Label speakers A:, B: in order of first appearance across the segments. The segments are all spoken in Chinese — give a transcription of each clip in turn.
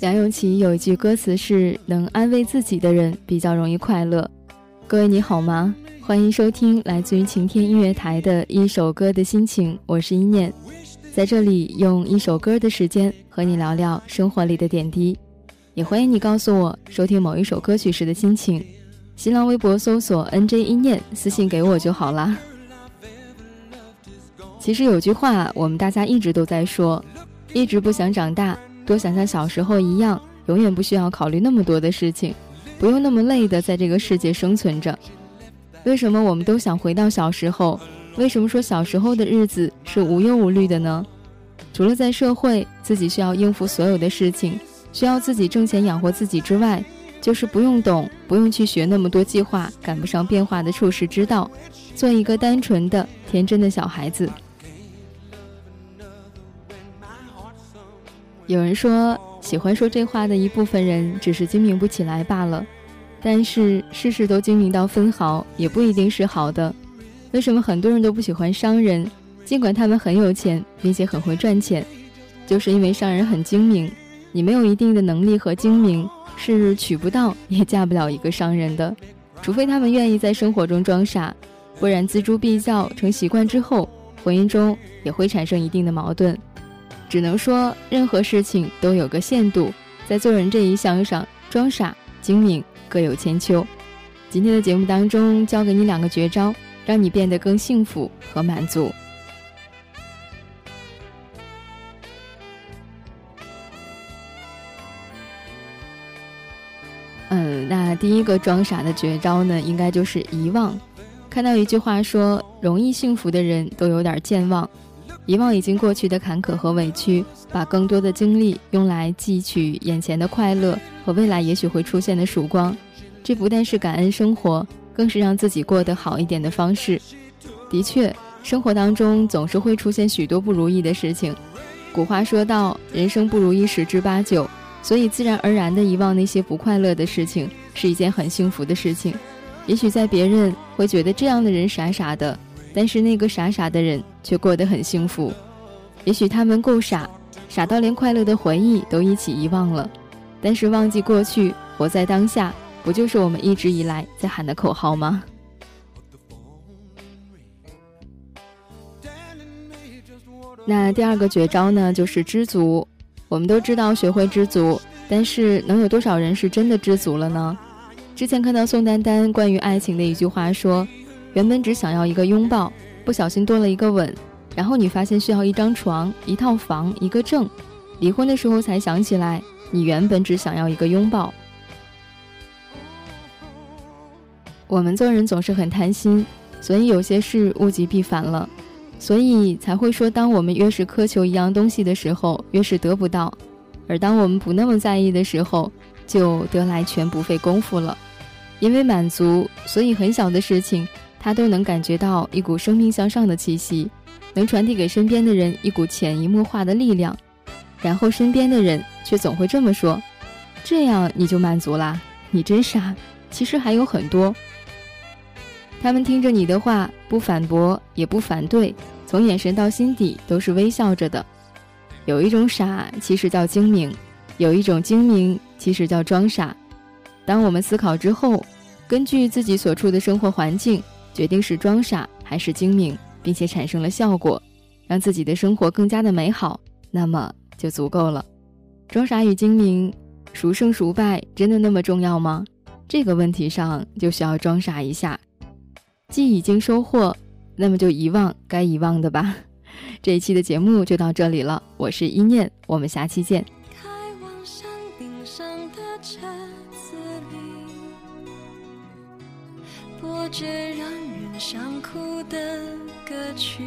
A: 梁咏琪有一句歌词是：“能安慰自己的人比较容易快乐。”各位你好吗？欢迎收听来自于晴天音乐台的一首歌的心情，我是一念，在这里用一首歌的时间和你聊聊生活里的点滴，也欢迎你告诉我收听某一首歌曲时的心情。新浪微博搜索 “nj 一念”，私信给我就好啦。其实有句话，我们大家一直都在说，一直不想长大。多想像小时候一样，永远不需要考虑那么多的事情，不用那么累的在这个世界生存着。为什么我们都想回到小时候？为什么说小时候的日子是无忧无虑的呢？除了在社会自己需要应付所有的事情，需要自己挣钱养活自己之外，就是不用懂，不用去学那么多计划，赶不上变化的处世之道，做一个单纯的、天真的小孩子。有人说，喜欢说这话的一部分人只是精明不起来罢了。但是事事都精明到分毫，也不一定是好的。为什么很多人都不喜欢商人？尽管他们很有钱，并且很会赚钱，就是因为商人很精明。你没有一定的能力和精明，是娶不到也嫁不了一个商人的。除非他们愿意在生活中装傻，不然锱铢必较成习惯之后，婚姻中也会产生一定的矛盾。只能说，任何事情都有个限度，在做人这一项上，装傻、精明各有千秋。今天的节目当中，教给你两个绝招，让你变得更幸福和满足。嗯，那第一个装傻的绝招呢，应该就是遗忘。看到一句话说，容易幸福的人都有点健忘。遗忘已经过去的坎坷和委屈，把更多的精力用来汲取眼前的快乐和未来也许会出现的曙光。这不但是感恩生活，更是让自己过得好一点的方式。的确，生活当中总是会出现许多不如意的事情。古话说到：“人生不如意十之八九。”所以，自然而然的遗忘那些不快乐的事情，是一件很幸福的事情。也许在别人会觉得这样的人傻傻的。但是那个傻傻的人却过得很幸福，也许他们够傻，傻到连快乐的回忆都一起遗忘了。但是忘记过去，活在当下，不就是我们一直以来在喊的口号吗？那第二个绝招呢，就是知足。我们都知道学会知足，但是能有多少人是真的知足了呢？之前看到宋丹丹关于爱情的一句话说。原本只想要一个拥抱，不小心多了一个吻，然后你发现需要一张床、一套房、一个证，离婚的时候才想起来，你原本只想要一个拥抱。我们做人总是很贪心，所以有些事物极必反了，所以才会说，当我们越是苛求一样东西的时候，越是得不到；而当我们不那么在意的时候，就得来全不费功夫了。因为满足，所以很小的事情。他都能感觉到一股生命向上的气息，能传递给身边的人一股潜移默化的力量，然后身边的人却总会这么说：“这样你就满足啦？你真傻！其实还有很多。”他们听着你的话，不反驳也不反对，从眼神到心底都是微笑着的。有一种傻，其实叫精明；有一种精明，其实叫装傻。当我们思考之后，根据自己所处的生活环境。决定是装傻还是精明，并且产生了效果，让自己的生活更加的美好，那么就足够了。装傻与精明，孰胜孰败，真的那么重要吗？这个问题上就需要装傻一下。既已经收获，那么就遗忘该遗忘的吧。这一期的节目就到这里了，我是一念，我们下期见。开往山顶上的车子里想哭的歌曲，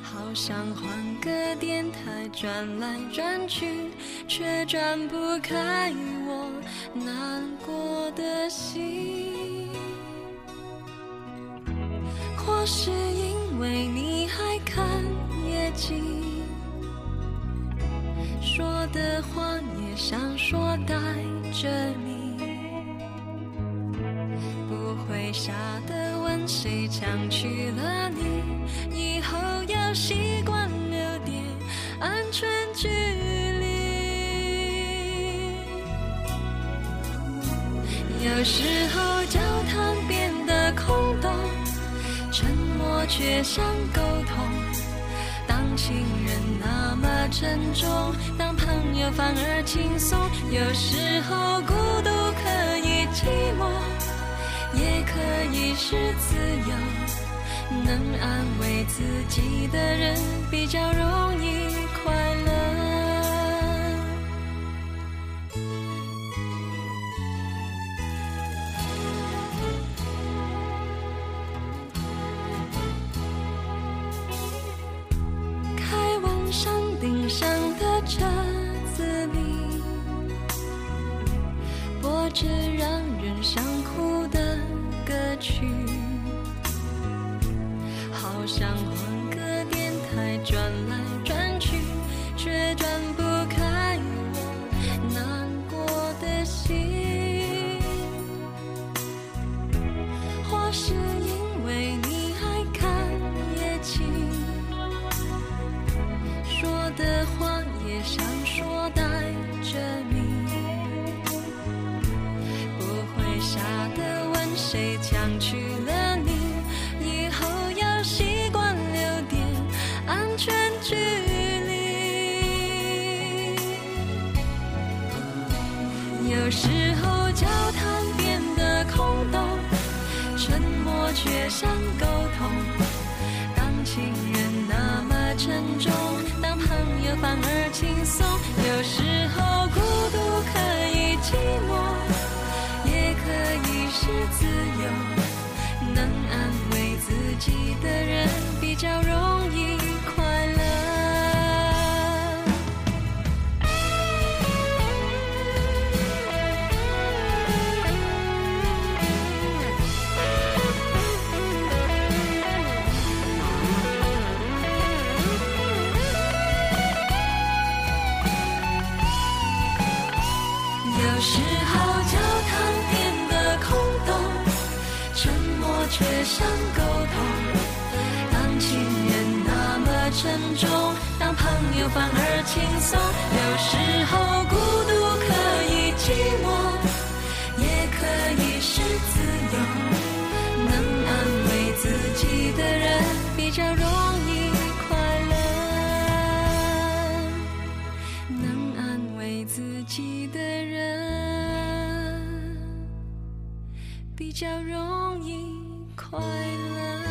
A: 好想换个电台转来转去，却转不开我难过的心。或是因为你还看夜景，说的话也想说带着你。娶了你以后要习惯留点安全距离。
B: 有时候交谈变得空洞沉默却像沟通。当情人那么沉重当朋友反而轻松有时候孤独可以寂寞也可以是自由。能安慰自己的人比较容易快乐。开往山顶上的车子里，播着让人想。想换个电台转来转去却转不开我难过的心。或是因为你爱看夜景说的话也想说带着你。不会傻的问谁抢去沉默却像沟通。当情人那么沉重，当朋友反而轻松。有时候孤独可以寂寞，也可以是自由。能安慰自己的人，比较时候教堂变得空洞，沉默却像沟通。当情人那么沉重，当朋友反而轻松，有时。比较容易。快乐。